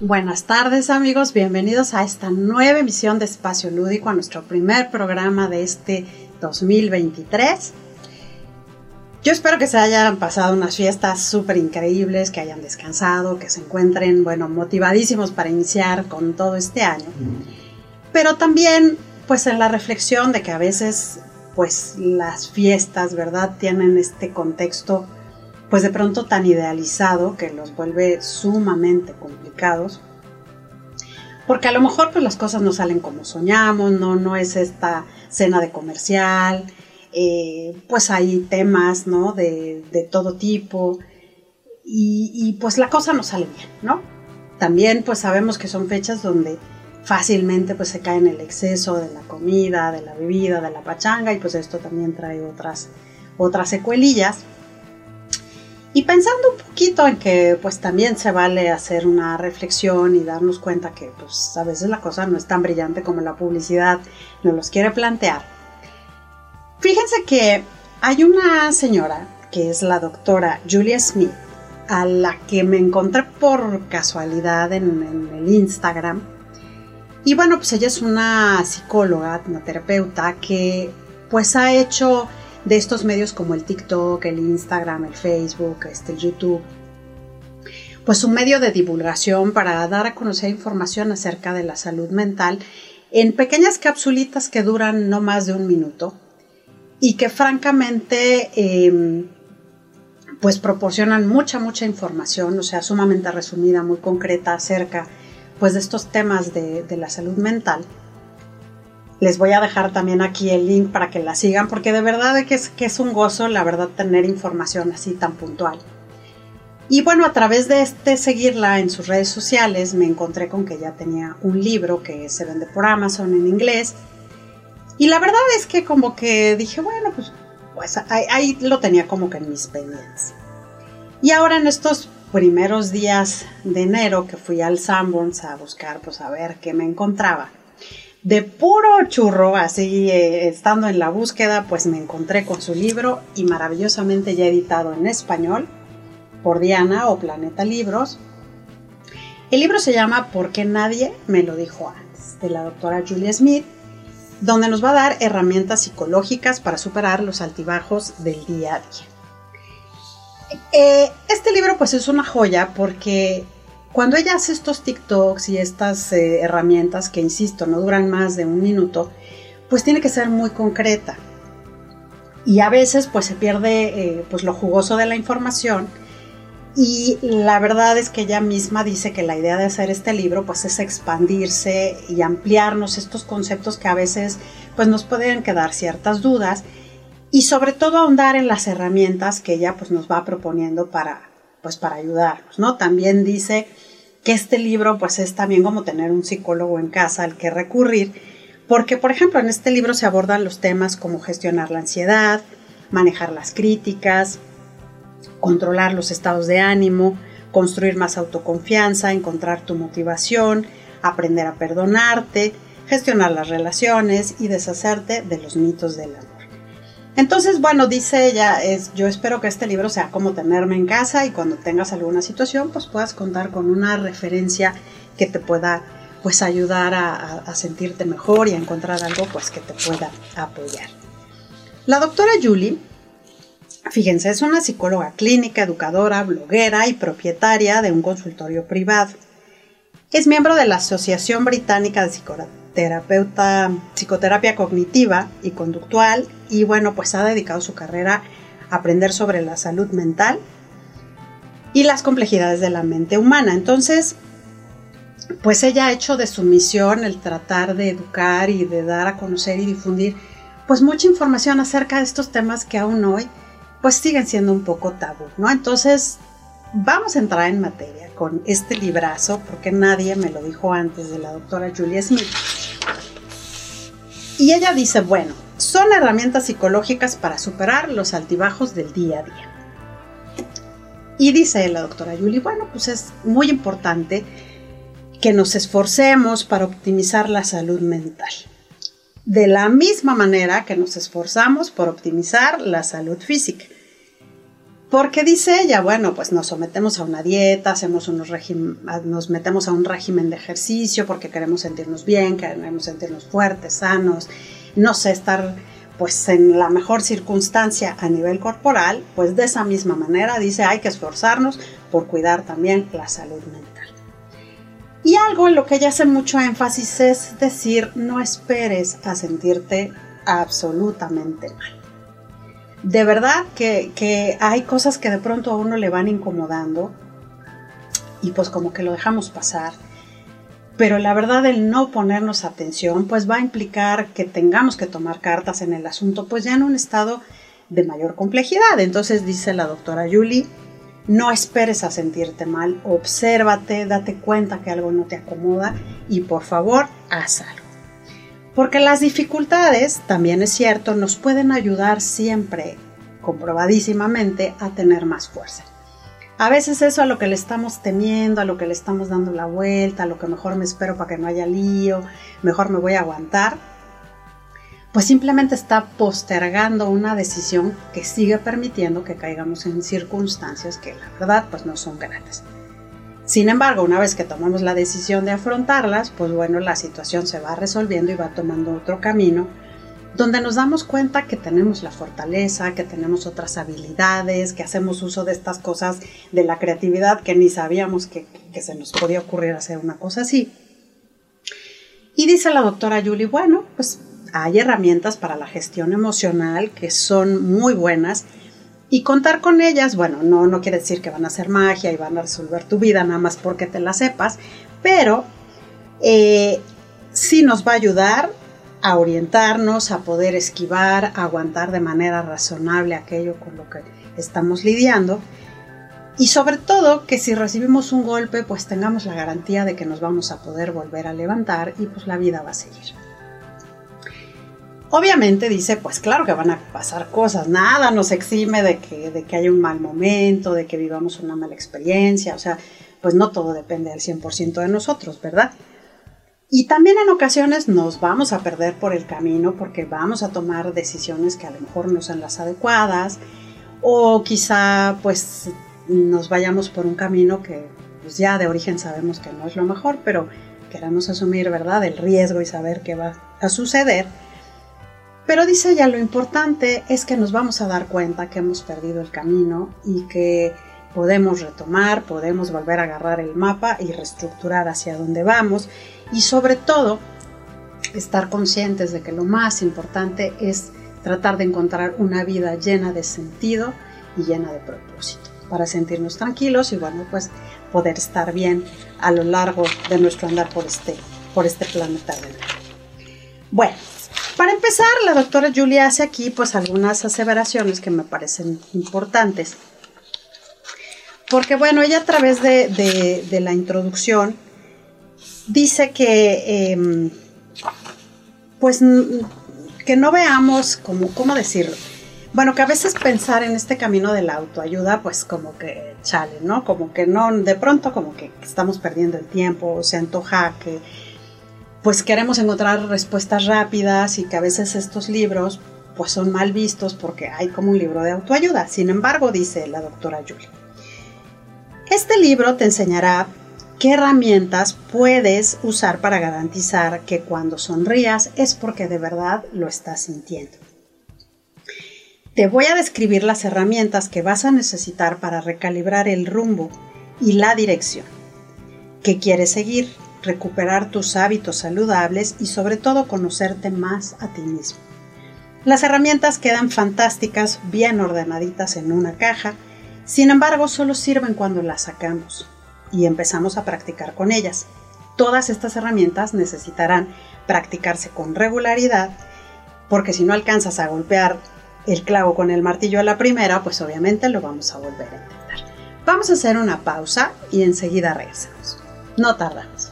Buenas tardes amigos, bienvenidos a esta nueva emisión de Espacio Lúdico, a nuestro primer programa de este 2023. Yo espero que se hayan pasado unas fiestas súper increíbles, que hayan descansado, que se encuentren, bueno, motivadísimos para iniciar con todo este año. Pero también, pues en la reflexión de que a veces, pues las fiestas, ¿verdad? Tienen este contexto pues de pronto tan idealizado que los vuelve sumamente complicados. Porque a lo mejor pues las cosas no salen como soñamos, no, no es esta cena de comercial, eh, pues hay temas, ¿no? De, todo tipo y, pues la cosa no sale bien, ¿no? También pues sabemos que son fechas donde fácilmente pues se cae en el exceso de la comida, de la bebida, de la pachanga y pues esto también trae otras, otras secuelillas. Y pensando un poquito en que pues también se vale hacer una reflexión y darnos cuenta que pues a veces la cosa no es tan brillante como la publicidad nos los quiere plantear. Fíjense que hay una señora que es la doctora Julia Smith a la que me encontré por casualidad en, en el Instagram. Y bueno, pues ella es una psicóloga, una terapeuta que pues ha hecho de estos medios como el TikTok, el Instagram, el Facebook, este, el YouTube, pues un medio de divulgación para dar a conocer información acerca de la salud mental en pequeñas capsulitas que duran no más de un minuto y que francamente em, pues proporcionan mucha mucha información, o sea, sumamente resumida, muy concreta acerca pues de estos temas de, de la salud mental. Les voy a dejar también aquí el link para que la sigan, porque de verdad es, que es un gozo, la verdad, tener información así tan puntual. Y bueno, a través de este seguirla en sus redes sociales, me encontré con que ya tenía un libro que se vende por Amazon en inglés. Y la verdad es que como que dije, bueno, pues, pues ahí, ahí lo tenía como que en mis pendientes. Y ahora en estos primeros días de enero que fui al Sanborns a buscar, pues a ver qué me encontraba de puro churro, así eh, estando en la búsqueda, pues me encontré con su libro y maravillosamente ya editado en español por Diana o Planeta Libros. El libro se llama ¿Por qué nadie me lo dijo antes? de la doctora Julia Smith, donde nos va a dar herramientas psicológicas para superar los altibajos del día a día. Eh, este libro pues es una joya porque cuando ella hace estos TikToks y estas eh, herramientas que, insisto, no duran más de un minuto, pues tiene que ser muy concreta. Y a veces pues se pierde eh, pues lo jugoso de la información y la verdad es que ella misma dice que la idea de hacer este libro pues es expandirse y ampliarnos estos conceptos que a veces pues nos pueden quedar ciertas dudas y sobre todo ahondar en las herramientas que ella pues nos va proponiendo para pues para ayudarnos, ¿no? También dice que este libro pues es también como tener un psicólogo en casa al que recurrir, porque por ejemplo en este libro se abordan los temas como gestionar la ansiedad, manejar las críticas, controlar los estados de ánimo, construir más autoconfianza, encontrar tu motivación, aprender a perdonarte, gestionar las relaciones y deshacerte de los mitos del amor. Entonces, bueno, dice ella, es, yo espero que este libro sea como tenerme en casa y cuando tengas alguna situación, pues puedas contar con una referencia que te pueda pues ayudar a, sentirte mejor y a encontrar algo pues que te pueda apoyar. La doctora Julie, fíjense, es una psicóloga clínica, educadora, bloguera y propietaria de un consultorio privado. Es miembro de la Asociación Británica de Psicología terapeuta, psicoterapia cognitiva y conductual y bueno, pues ha dedicado su carrera a aprender sobre la salud mental y las complejidades de la mente humana. Entonces, pues ella ha hecho de su misión el tratar de educar y de dar a conocer y difundir pues mucha información acerca de estos temas que aún hoy pues siguen siendo un poco tabú, ¿no? Entonces, vamos a entrar en materia con este librazo porque nadie me lo dijo antes de la doctora Julia Smith. Y ella dice, bueno, son herramientas psicológicas para superar los altibajos del día a día. Y dice la doctora Julie, bueno, pues es muy importante que nos esforcemos para optimizar la salud mental. De la misma manera que nos esforzamos por optimizar la salud física. Porque dice ella, bueno, pues nos sometemos a una dieta, hacemos unos nos metemos a un régimen de ejercicio porque queremos sentirnos bien, queremos sentirnos fuertes, sanos, no sé, estar pues en la mejor circunstancia a nivel corporal, pues de esa misma manera dice hay que esforzarnos por cuidar también la salud mental. Y algo en lo que ella hace mucho énfasis es decir, no esperes a sentirte absolutamente mal de verdad que, hay cosas que de pronto a uno le van incomodando y pues como que lo dejamos pasar. Pero la verdad el no ponernos atención pues va a implicar que tengamos que tomar cartas en el asunto pues ya en un estado de mayor complejidad. Entonces dice la doctora Julie, no esperes a sentirte mal, obsérvate, date cuenta que algo no te acomoda y por favor haz algo. Porque las dificultades, también es cierto, nos pueden ayudar siempre, comprobadísimamente, a tener más fuerza. A veces eso a lo que le estamos temiendo, a lo que le estamos dando la vuelta, a lo que mejor me espero para que no haya lío, mejor me voy a aguantar, pues simplemente está postergando una decisión que sigue permitiendo que caigamos en circunstancias que la verdad pues no son gratas. Sin embargo, una vez que tomamos la decisión de afrontarlas, pues bueno, la situación se va resolviendo y va tomando otro camino, donde nos damos cuenta que tenemos la fortaleza, que tenemos otras habilidades, que hacemos uso de estas cosas de la creatividad que ni sabíamos que, se nos podía ocurrir hacer una cosa así. Y dice la doctora Julie, bueno, pues hay herramientas para la gestión emocional que son muy buenas y contar con ellas, bueno, no, no quiere decir que van a hacer magia y van a resolver tu vida nada más porque te la sepas, pero eh, sí nos va a ayudar a orientarnos, a poder esquivar, a aguantar de manera razonable aquello con lo que estamos lidiando. Y sobre todo que si recibimos un golpe, pues tengamos la garantía de que nos vamos a poder volver a levantar y pues la vida va a seguir. Obviamente dice, pues claro que van a pasar cosas, nada nos exime de que, de que haya un mal momento, de que vivamos una mala experiencia, o sea, pues no todo depende al 100% de nosotros, ¿verdad? Y también en ocasiones nos vamos a perder por el camino porque vamos a tomar decisiones que a lo mejor no son las adecuadas o quizá pues nos vayamos por un camino que pues ya de origen sabemos que no es lo mejor, pero queramos asumir, ¿verdad?, el riesgo y saber qué va a suceder pero dice ella, lo importante es que nos vamos a dar cuenta que hemos perdido el camino y que podemos retomar, podemos volver a agarrar el mapa y reestructurar hacia dónde vamos y sobre todo estar conscientes de que lo más importante es tratar de encontrar una vida llena de sentido y llena de propósito para sentirnos tranquilos y bueno pues poder estar bien a lo largo de nuestro andar por este, por este planeta Bueno, para empezar, la doctora Julia hace aquí pues algunas aseveraciones que me parecen importantes. Porque bueno, ella a través de, la introducción dice que em, pues que no veamos como, ¿cómo decirlo? Bueno, que a veces pensar en este camino de la autoayuda, pues como que chale, ¿no? Como que no, de pronto como que estamos perdiendo el tiempo, se antoja que pues queremos encontrar respuestas rápidas y que a veces estos libros pues son mal vistos porque hay como un libro de autoayuda. Sin embargo, dice la doctora Julie, este libro te enseñará qué herramientas puedes usar para garantizar que cuando sonrías es porque de verdad lo estás sintiendo. Te voy a describir las herramientas que vas a necesitar para recalibrar el rumbo y la dirección que quieres seguir recuperar tus hábitos saludables y sobre todo conocerte más a ti mismo. Las herramientas quedan fantásticas, bien ordenaditas en una caja, sin embargo solo sirven cuando las sacamos y empezamos a practicar con ellas. Todas estas herramientas necesitarán practicarse con regularidad, porque si no alcanzas a golpear el clavo con el martillo a la primera, pues obviamente lo vamos a volver a intentar. Vamos a hacer una pausa y enseguida regresamos. No tardamos.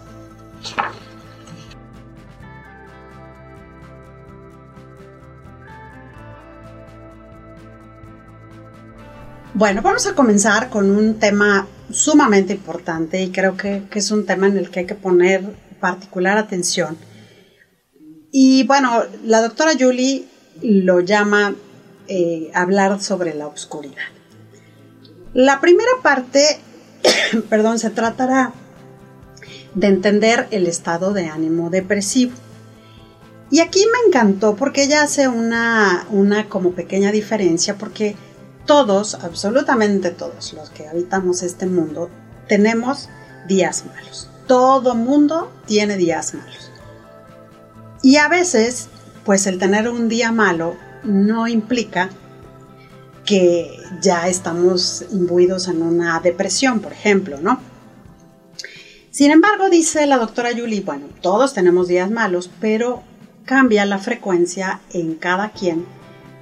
Bueno, vamos a comenzar con un tema sumamente importante y creo que, es un tema en el que hay que poner particular atención. Y bueno, la doctora Julie lo llama eh, hablar sobre la oscuridad. La primera parte, perdón, se tratará de entender el estado de ánimo depresivo. Y aquí me encantó porque ella hace una, una como pequeña diferencia porque todos, absolutamente todos los que habitamos este mundo, tenemos días malos. Todo mundo tiene días malos. Y a veces, pues el tener un día malo no implica que ya estamos imbuidos en una depresión, por ejemplo, ¿no? Sin embargo, dice la doctora Julie, bueno, todos tenemos días malos, pero cambia la frecuencia en cada quien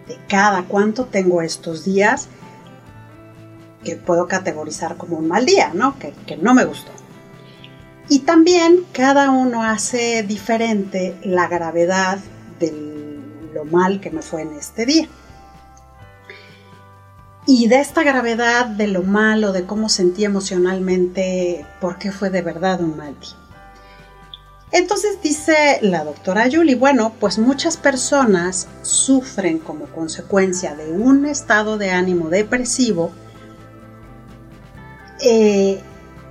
de cada cuánto tengo estos días que puedo categorizar como un mal día, ¿no? Que, que no me gustó. Y también cada uno hace diferente la gravedad de lo mal que me fue en este día. Y de esta gravedad de lo malo, de cómo sentí emocionalmente, por qué fue de verdad un mal día. Entonces dice la doctora Julie, bueno, pues muchas personas sufren como consecuencia de un estado de ánimo depresivo eh,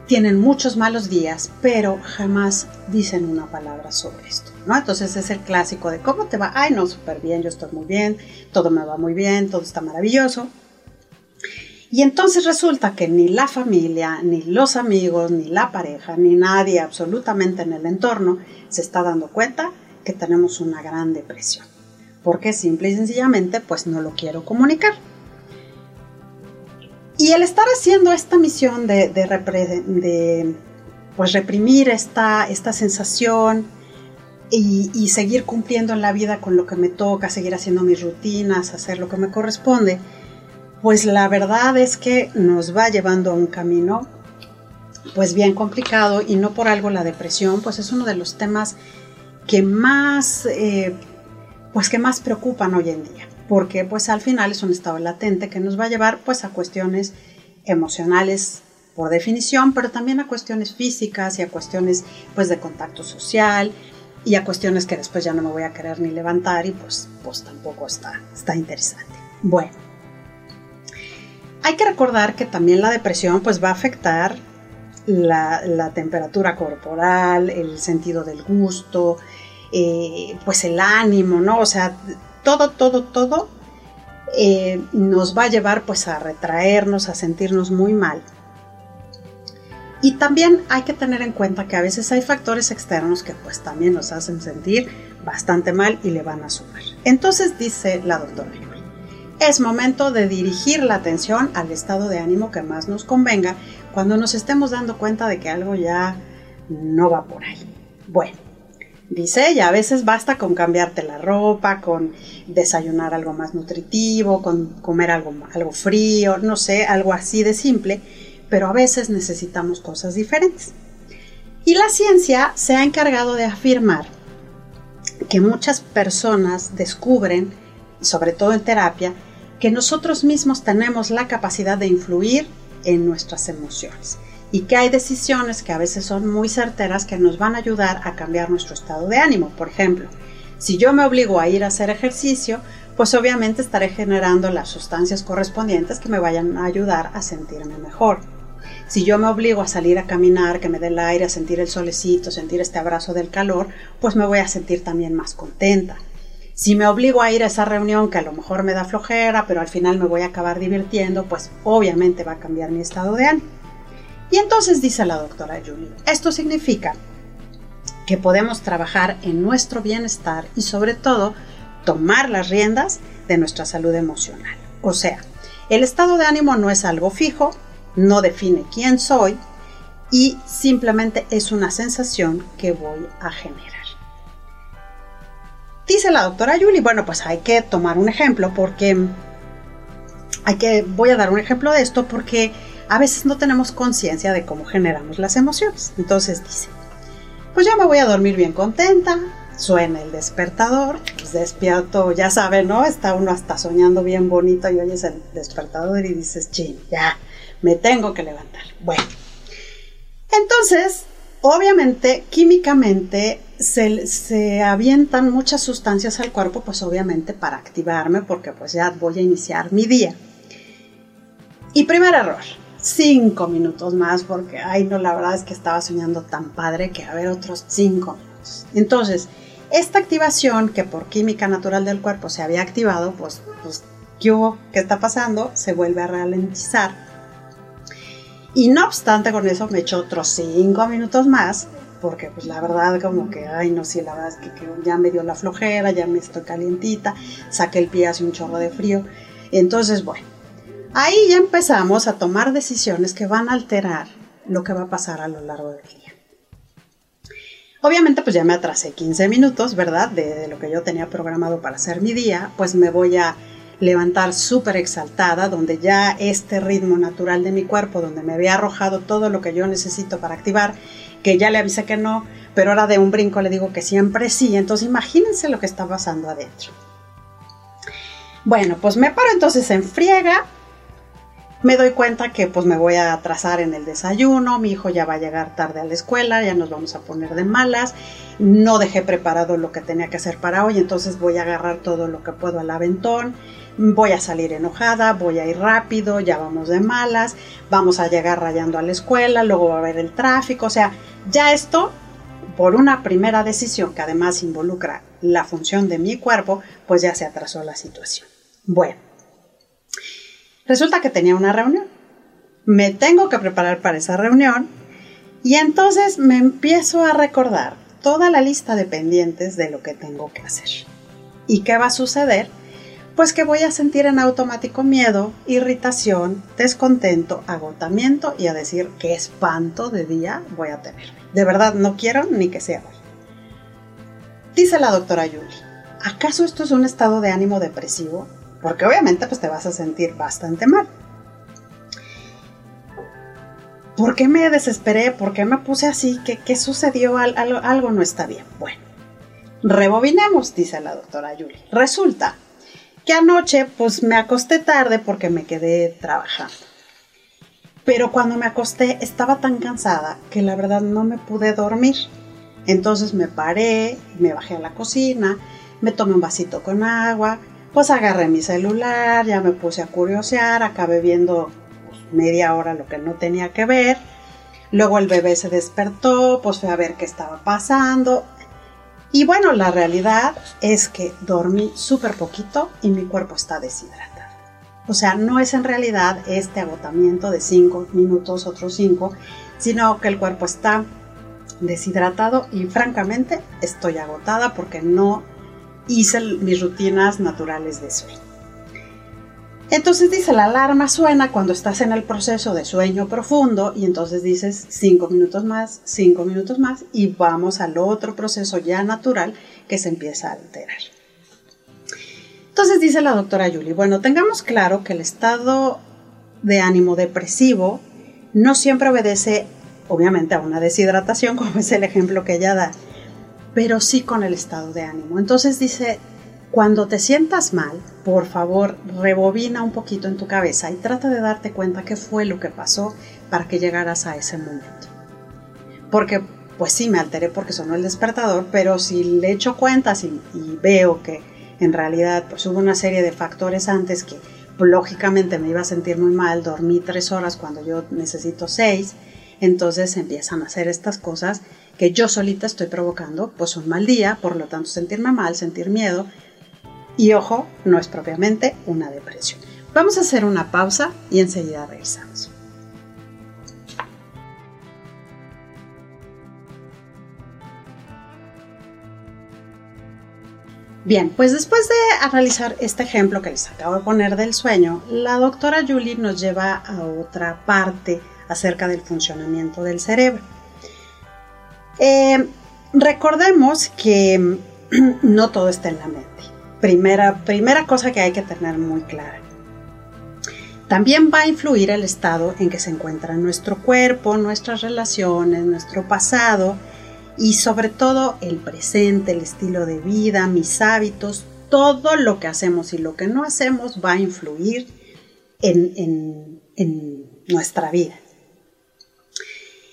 tienen muchos malos días, pero jamás dicen una palabra sobre esto, ¿no? Entonces es el clásico de cómo te va, ay no, súper bien, yo estoy muy bien, todo me va muy bien, todo está maravilloso. Y entonces resulta que ni la familia, ni los amigos, ni la pareja, ni nadie absolutamente en el entorno se está dando cuenta que tenemos una gran depresión. Porque simple y sencillamente pues no lo quiero comunicar. Y el estar haciendo esta misión de, pues reprimir esta, esta sensación y, y, seguir cumpliendo en la vida con lo que me toca, seguir haciendo mis rutinas, hacer lo que me corresponde, pues la verdad es que nos va llevando a un camino pues bien complicado y no por algo la depresión pues es uno de los temas que más eh, pues que más preocupan hoy en día porque pues al final es un estado latente que nos va a llevar pues a cuestiones emocionales por definición, pero también a cuestiones físicas y a cuestiones pues de contacto social y a cuestiones que después ya no me voy a querer ni levantar y pues, pues tampoco está, está interesante. Bueno, hay que recordar que también la depresión pues va a afectar la, temperatura corporal, el sentido del gusto, eh, pues el ánimo, ¿no? O sea, todo, todo, todo eh, nos va a llevar pues a retraernos, a sentirnos muy mal. Y también hay que tener en cuenta que a veces hay factores externos que pues también nos hacen sentir bastante mal y le van a sumar. Entonces dice la doctora es momento de dirigir la atención al estado de ánimo que más nos convenga cuando nos estemos dando cuenta de que algo ya no va por ahí. Bueno, dice ella, a veces basta con cambiarte la ropa, con desayunar algo más nutritivo, con comer algo, algo frío, no sé, algo así de simple, pero a veces necesitamos cosas diferentes. Y la ciencia se ha encargado de afirmar que muchas personas descubren, sobre todo en terapia, que nosotros mismos tenemos la capacidad de influir en nuestras emociones y que hay decisiones que a veces son muy certeras que nos van a ayudar a cambiar nuestro estado de ánimo. Por ejemplo, si yo me obligo a ir a hacer ejercicio, pues obviamente estaré generando las sustancias correspondientes que me vayan a ayudar a sentirme mejor. Si yo me obligo a salir a caminar, que me dé el aire, a sentir el solecito, sentir este abrazo del calor, pues me voy a sentir también más contenta. Si me obligo a ir a esa reunión que a lo mejor me da flojera, pero al final me voy a acabar divirtiendo, pues obviamente va a cambiar mi estado de ánimo. Y entonces dice la doctora Julie, esto significa que podemos trabajar en nuestro bienestar y sobre todo tomar las riendas de nuestra salud emocional. O sea, el estado de ánimo no es algo fijo, no define quién soy y simplemente es una sensación que voy a generar. Dice la doctora Julie, bueno, pues hay que tomar un ejemplo porque hay que voy a dar un ejemplo de esto porque a veces no tenemos conciencia de cómo generamos las emociones. Entonces dice, pues ya me voy a dormir bien contenta, suena el despertador, pues despierto, ya sabe, ¿no? Está uno hasta soñando bien bonito y oyes el despertador y dices, chin, ya, me tengo que levantar. Bueno, entonces, obviamente, químicamente se, avientan muchas sustancias al cuerpo, pues obviamente para activarme, porque pues ya voy a iniciar mi día. Y primer error, cinco minutos más porque, ay no, la verdad es que estaba soñando tan padre que a ver otros cinco minutos. Entonces, esta activación que por química natural del cuerpo se había activado, pues, pues ¿qué hubo? ¿Qué está pasando? Se vuelve a ralentizar. Y no obstante con eso me echó otros cinco minutos más porque pues la verdad como que, ay no, sí, la verdad es que, ya me dio la flojera, ya me estoy calientita, saqué el pie hace un chorro de frío. Entonces, bueno, ahí ya empezamos a tomar decisiones que van a alterar lo que va a pasar a lo largo del día. Obviamente pues ya me atrasé 15 minutos, ¿verdad? De, de lo que yo tenía programado para hacer mi día, pues me voy a levantar súper exaltada, donde ya este ritmo natural de mi cuerpo, donde me había arrojado todo lo que yo necesito para activar, que ya le avisé que no, pero ahora de un brinco le digo que siempre sí, entonces imagínense lo que está pasando adentro. Bueno, pues me paro entonces en friega, me doy cuenta que pues me voy a atrasar en el desayuno, mi hijo ya va a llegar tarde a la escuela, ya nos vamos a poner de malas, no dejé preparado lo que tenía que hacer para hoy, entonces voy a agarrar todo lo que puedo al aventón, voy a salir enojada, voy a ir rápido, ya vamos de malas, vamos a llegar rayando a la escuela, luego va a haber el tráfico, o sea, ya esto, por una primera decisión que además involucra la función de mi cuerpo, pues ya se atrasó la situación. Bueno, resulta que tenía una reunión, me tengo que preparar para esa reunión y entonces me empiezo a recordar toda la lista de pendientes de lo que tengo que hacer. ¿Y qué va a suceder? Pues que voy a sentir en automático miedo, irritación, descontento, agotamiento y a decir qué espanto de día voy a tener. De verdad, no quiero ni que sea hoy. Dice la doctora Yuli, ¿acaso esto es un estado de ánimo depresivo? Porque obviamente pues te vas a sentir bastante mal. ¿Por qué me desesperé? ¿Por qué me puse así? ¿Qué, qué sucedió? algo, algo no está bien. Bueno, rebobinemos, dice la doctora Yuli. Resulta que anoche pues me acosté tarde porque me quedé trabajando. Pero cuando me acosté estaba tan cansada que la verdad no me pude dormir. Entonces me paré, me bajé a la cocina, me tomé un vasito con agua, pues agarré mi celular, ya me puse a curiosear, acabé viendo pues, media hora lo que no tenía que ver. Luego el bebé se despertó, pues fui a ver qué estaba pasando. Y bueno, la realidad es que dormí súper poquito y mi cuerpo está deshidratado. O sea, no es en realidad este agotamiento de 5 minutos, otros 5, sino que el cuerpo está deshidratado y francamente estoy agotada porque no hice mis rutinas naturales de sueño. Entonces dice, la alarma suena cuando estás en el proceso de sueño profundo y entonces dices cinco minutos más, cinco minutos más y vamos al otro proceso ya natural que se empieza a alterar. Entonces dice la doctora Julie, bueno, tengamos claro que el estado de ánimo depresivo no siempre obedece obviamente a una deshidratación, como es el ejemplo que ella da, pero sí con el estado de ánimo. Entonces dice, cuando te sientas mal, por favor, rebobina un poquito en tu cabeza y trata de darte cuenta qué fue lo que pasó para que llegaras a ese momento. Porque, pues sí, me alteré porque sonó el despertador, pero si le echo cuentas y, veo que en realidad pues hubo una serie de factores antes que lógicamente me iba a sentir muy mal, dormí tres horas cuando yo necesito seis, entonces empiezan a hacer estas cosas que yo solita estoy provocando, pues un mal día, por lo tanto sentirme mal, sentir miedo, y ojo, no es propiamente una depresión. Vamos a hacer una pausa y enseguida regresamos. Bien, pues después de analizar este ejemplo que les acabo de poner del sueño, la doctora Julie nos lleva a otra parte acerca del funcionamiento del cerebro. Eh, recordemos que no todo está en la mente primera, primera cosa que hay que tener muy clara. También va a influir el estado en que se encuentra nuestro cuerpo, nuestras relaciones, nuestro pasado y sobre todo el presente, el estilo de vida, mis hábitos, todo lo que hacemos y lo que no hacemos va a influir en, en nuestra vida.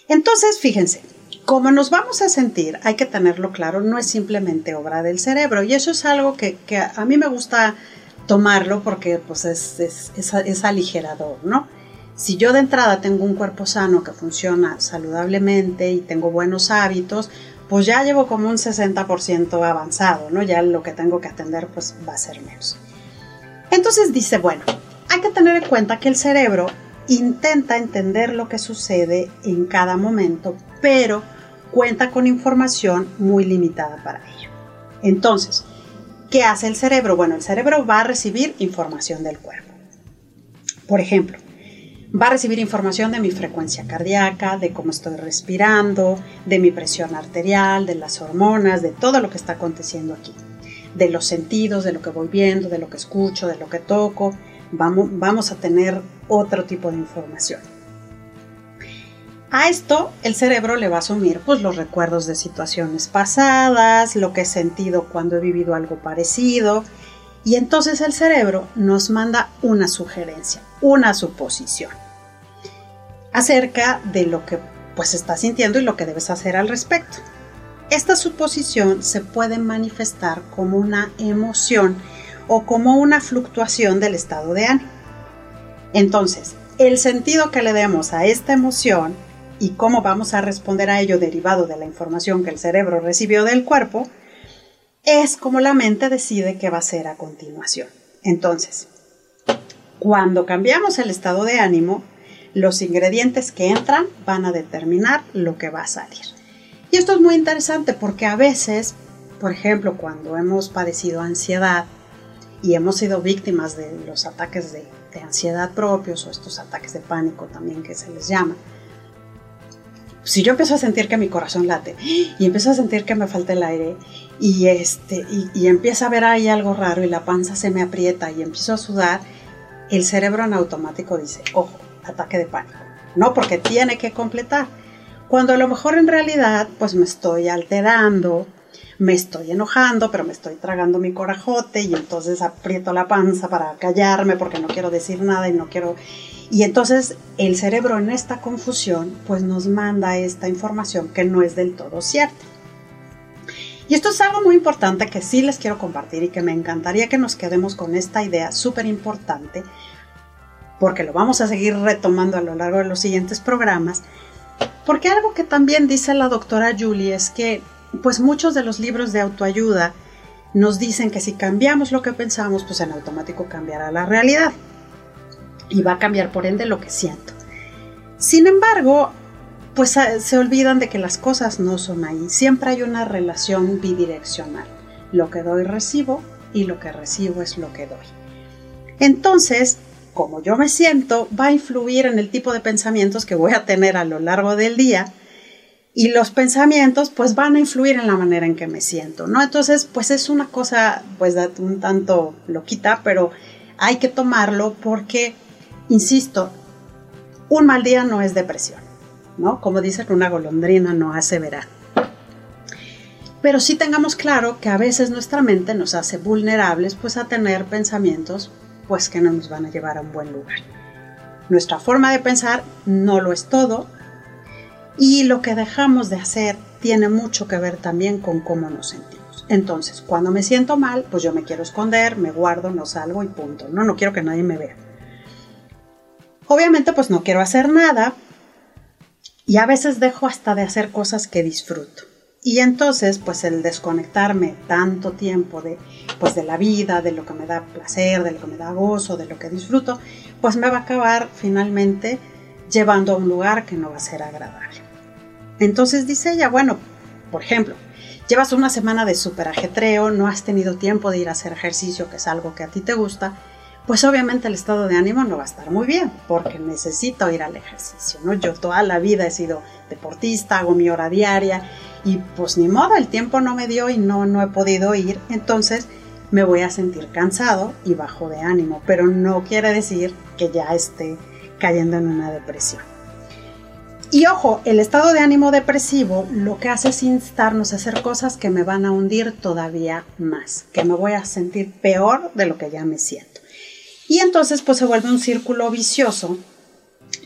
Entonces, fíjense, como nos vamos a sentir, hay que tenerlo claro, no es simplemente obra del cerebro. Y eso es algo que, a mí me gusta tomarlo porque pues, es, es, aligerador, ¿no? Si yo de entrada tengo un cuerpo sano que funciona saludablemente y tengo buenos hábitos, pues ya llevo como un 60% avanzado, ¿no? Ya lo que tengo que atender pues va a ser menos. Entonces dice, bueno, hay que tener en cuenta que el cerebro intenta entender lo que sucede en cada momento, pero cuenta con información muy limitada para ello. Entonces, ¿qué hace el cerebro? Bueno, el cerebro va a recibir información del cuerpo. Por ejemplo, va a recibir información de mi frecuencia cardíaca, de cómo estoy respirando, de mi presión arterial, de las hormonas, de todo lo que está aconteciendo aquí, de los sentidos, de lo que voy viendo, de lo que escucho, de lo que toco. Vamos, vamos a tener otro tipo de información. A esto el cerebro le va a asumir pues, los recuerdos de situaciones pasadas, lo que he sentido cuando he vivido algo parecido, y entonces el cerebro nos manda una sugerencia, una suposición acerca de lo que pues estás sintiendo y lo que debes hacer al respecto. Esta suposición se puede manifestar como una emoción o como una fluctuación del estado de ánimo. Entonces, el sentido que le demos a esta emoción y cómo vamos a responder a ello derivado de la información que el cerebro recibió del cuerpo, es como la mente decide qué va a hacer a continuación. Entonces, cuando cambiamos el estado de ánimo, los ingredientes que entran van a determinar lo que va a salir. Y esto es muy interesante porque a veces, por ejemplo, cuando hemos padecido ansiedad y hemos sido víctimas de los ataques de, de ansiedad propios o estos ataques de pánico también que se les llama, si yo empiezo a sentir que mi corazón late y empiezo a sentir que me falta el aire y, este, y, empieza a ver ahí algo raro y la panza se me aprieta y empiezo a sudar, el cerebro en automático dice, ojo, ataque de pánico. No, porque tiene que completar. Cuando a lo mejor en realidad pues me estoy alterando, me estoy enojando, pero me estoy tragando mi corajote y entonces aprieto la panza para callarme porque no quiero decir nada y no quiero y entonces el cerebro en esta confusión pues nos manda esta información que no es del todo cierta. Y esto es algo muy importante que sí les quiero compartir y que me encantaría que nos quedemos con esta idea súper importante porque lo vamos a seguir retomando a lo largo de los siguientes programas. Porque algo que también dice la doctora Julie es que pues muchos de los libros de autoayuda nos dicen que si cambiamos lo que pensamos, pues en automático cambiará la realidad y va a cambiar por ende lo que siento. Sin embargo, pues ah, se olvidan de que las cosas no son ahí. Siempre hay una relación bidireccional. Lo que doy recibo y lo que recibo es lo que doy. Entonces, como yo me siento, va a influir en el tipo de pensamientos que voy a tener a lo largo del día y los pensamientos pues van a influir en la manera en que me siento, ¿no? Entonces, pues es una cosa pues un tanto loquita, pero hay que tomarlo porque Insisto, un mal día no es depresión, ¿no? Como dicen, una golondrina no hace verano. Pero sí tengamos claro que a veces nuestra mente nos hace vulnerables pues a tener pensamientos pues que no nos van a llevar a un buen lugar. Nuestra forma de pensar no lo es todo y lo que dejamos de hacer tiene mucho que ver también con cómo nos sentimos. Entonces, cuando me siento mal, pues yo me quiero esconder, me guardo, no salgo y punto. No, no quiero que nadie me vea. Obviamente pues no quiero hacer nada y a veces dejo hasta de hacer cosas que disfruto. Y entonces pues el desconectarme tanto tiempo de pues de la vida, de lo que me da placer, de lo que me da gozo, de lo que disfruto, pues me va a acabar finalmente llevando a un lugar que no va a ser agradable. Entonces dice ella, bueno, por ejemplo, llevas una semana de super ajetreo, no has tenido tiempo de ir a hacer ejercicio, que es algo que a ti te gusta, pues obviamente el estado de ánimo no va a estar muy bien, porque necesito ir al ejercicio, ¿no? Yo toda la vida he sido deportista, hago mi hora diaria y pues ni modo, el tiempo no me dio y no, no he podido ir, entonces me voy a sentir cansado y bajo de ánimo, pero no quiere decir que ya esté cayendo en una depresión. Y ojo, el estado de ánimo depresivo lo que hace es instarnos a hacer cosas que me van a hundir todavía más, que me voy a sentir peor de lo que ya me siento. Y entonces pues se vuelve un círculo vicioso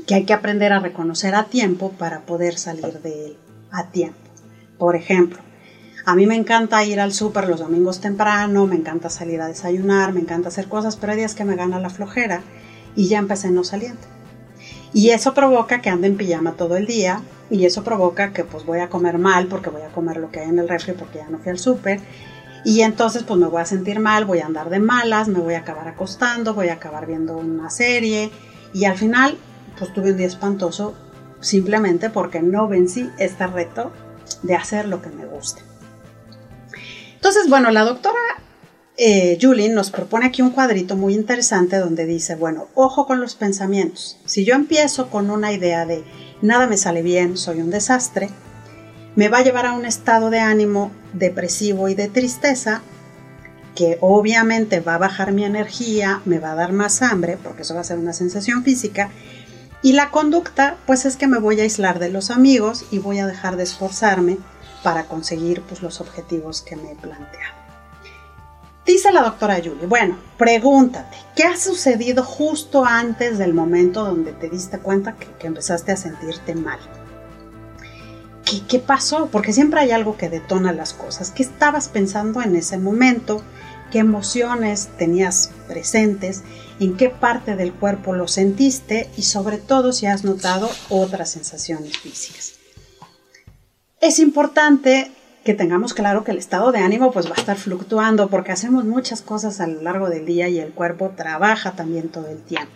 que hay que aprender a reconocer a tiempo para poder salir de él a tiempo. Por ejemplo, a mí me encanta ir al súper los domingos temprano, me encanta salir a desayunar, me encanta hacer cosas, pero hay días que me gana la flojera y ya empecé no saliendo. Y eso provoca que ande en pijama todo el día y eso provoca que pues voy a comer mal porque voy a comer lo que hay en el refri porque ya no fui al súper. Y entonces pues me voy a sentir mal, voy a andar de malas, me voy a acabar acostando, voy a acabar viendo una serie y al final pues tuve un día espantoso simplemente porque no vencí este reto de hacer lo que me guste. Entonces, bueno, la doctora eh, nos propone aquí un cuadrito muy interesante donde dice, bueno, ojo con los pensamientos. Si yo empiezo con una idea de nada me sale bien, soy un desastre, me va a llevar a un estado de ánimo depresivo y de tristeza que obviamente va a bajar mi energía, me va a dar más hambre, porque eso va a ser una sensación física, y la conducta, pues es que me voy a aislar de los amigos y voy a dejar de esforzarme para conseguir pues, los objetivos que me he planteado. Dice la doctora Julie, bueno, pregúntate, ¿qué ha sucedido justo antes del momento donde te diste cuenta que, empezaste a sentirte mal? ¿Qué, ¿Qué, pasó? Porque siempre hay algo que detona las cosas. ¿Qué estabas pensando en ese momento? ¿Qué emociones tenías presentes? ¿En qué parte del cuerpo lo sentiste? Y sobre todo si has notado otras sensaciones físicas. Es importante que tengamos claro que el estado de ánimo pues va a estar fluctuando porque hacemos muchas cosas a lo largo del día y el cuerpo trabaja también todo el tiempo.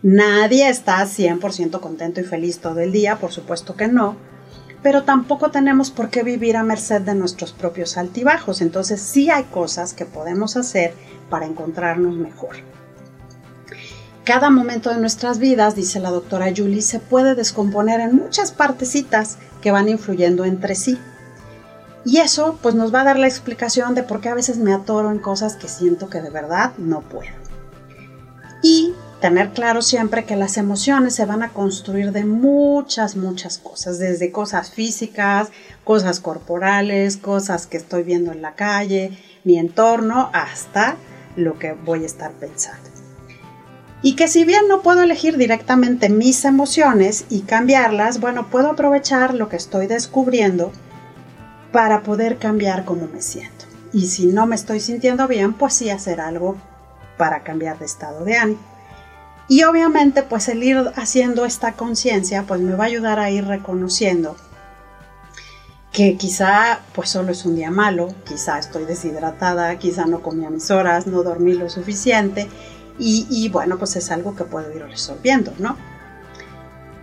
Nadie está 100% contento y feliz todo el día, por supuesto que no, pero tampoco tenemos por qué vivir a merced de nuestros propios altibajos, entonces sí hay cosas que podemos hacer para encontrarnos mejor. Cada momento de nuestras vidas, dice la doctora Julie, se puede descomponer en muchas partecitas que van influyendo entre sí. Y eso pues nos va a dar la explicación de por qué a veces me atoro en cosas que siento que de verdad no puedo. Y tener claro siempre que las emociones se van a construir de muchas, muchas cosas, desde cosas físicas, cosas corporales, cosas que estoy viendo en la calle, mi entorno, hasta lo que voy a estar pensando. Y que si bien no puedo elegir directamente mis emociones y cambiarlas, bueno, puedo aprovechar lo que estoy descubriendo para poder cambiar cómo me siento. Y si no me estoy sintiendo bien, pues sí hacer algo para cambiar de estado de ánimo. Y obviamente pues el ir haciendo esta conciencia pues me va a ayudar a ir reconociendo que quizá pues solo es un día malo, quizá estoy deshidratada, quizá no comí a mis horas, no dormí lo suficiente y, y bueno pues es algo que puedo ir resolviendo, ¿no?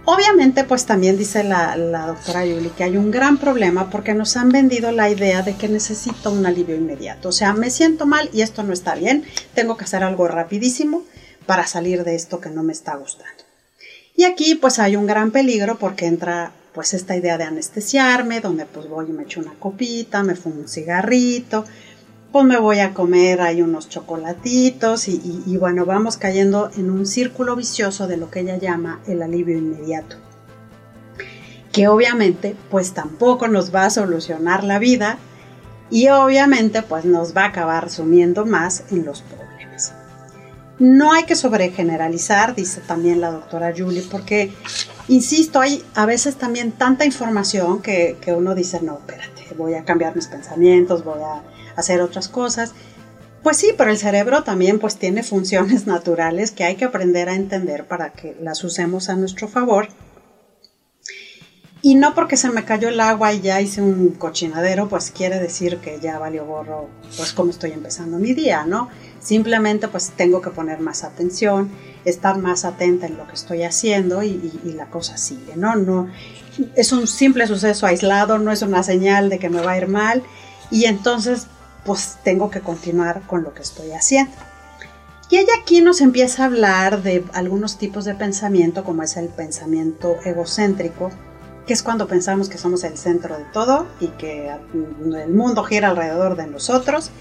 Obviamente, pues también dice la, doctora Yuli que hay un gran problema porque nos han vendido la idea de que necesito un alivio inmediato. O sea, me siento mal y esto no está bien, tengo que hacer algo rapidísimo para salir de esto que no me está gustando. Y aquí pues hay un gran peligro porque entra pues esta idea de anestesiarme, donde pues voy y me echo una copita, me fumo un cigarrito, pues me voy a comer ahí unos chocolatitos y, bueno, vamos cayendo en un círculo vicioso de lo que ella llama el alivio inmediato. Que obviamente pues tampoco nos va a solucionar la vida y obviamente pues nos va a acabar sumiendo más en los problemas. No hay que sobregeneralizar, dice también la doctora Julie, porque, insisto, hay a veces también tanta información que, que uno dice, no, espérate, voy a cambiar mis pensamientos, voy a hacer otras cosas. Pues sí, pero el cerebro también pues tiene funciones naturales que hay que aprender a entender para que las usemos a nuestro favor. Y no porque se me cayó el agua y ya hice un cochinadero, pues quiere decir que ya valió gorro, pues como estoy empezando mi día, ¿no? Simplemente pues tengo que poner más atención, estar más atenta en lo que estoy haciendo y, y la cosa sigue, ¿no? No es un simple suceso aislado, no es una señal de que me va a ir mal y entonces pues tengo que continuar con lo que estoy haciendo. Y ella aquí nos empieza a hablar de algunos tipos de pensamiento, como es el pensamiento egocéntrico, que es cuando pensamos que somos el centro de todo y que el mundo gira alrededor de nosotros.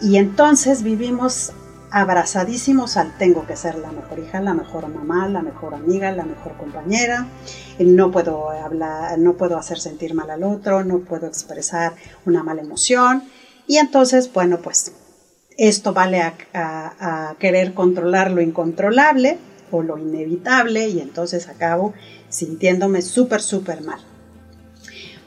Y entonces vivimos abrazadísimos al tengo que ser la mejor hija, la mejor mamá, la mejor amiga, la mejor compañera. No puedo hablar, no puedo hacer sentir mal al otro, no puedo expresar una mala emoción. Y entonces, bueno, pues esto vale a, querer controlar lo incontrolable o lo inevitable y entonces acabo sintiéndome súper, súper mal.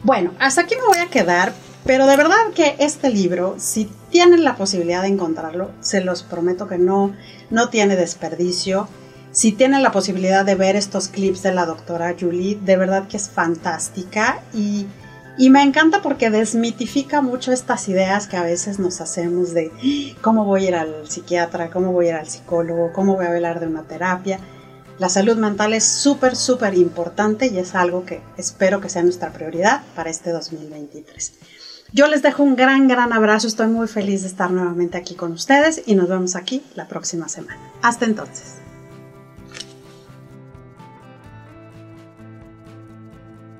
Bueno, hasta aquí me voy a quedar, pero de verdad que este libro, si tienen la posibilidad de encontrarlo, se los prometo que no, no tiene desperdicio. Si tienen la posibilidad de ver estos clips de la doctora Julie, de verdad que es fantástica y, y me encanta porque desmitifica mucho estas ideas que a veces nos hacemos de cómo voy a ir al psiquiatra, cómo voy a ir al psicólogo, cómo voy a hablar de una terapia. La salud mental es súper, súper importante y es algo que espero que sea nuestra prioridad para este 2023. Yo les dejo un gran, gran abrazo. Estoy muy feliz de estar nuevamente aquí con ustedes y nos vemos aquí la próxima semana. Hasta entonces.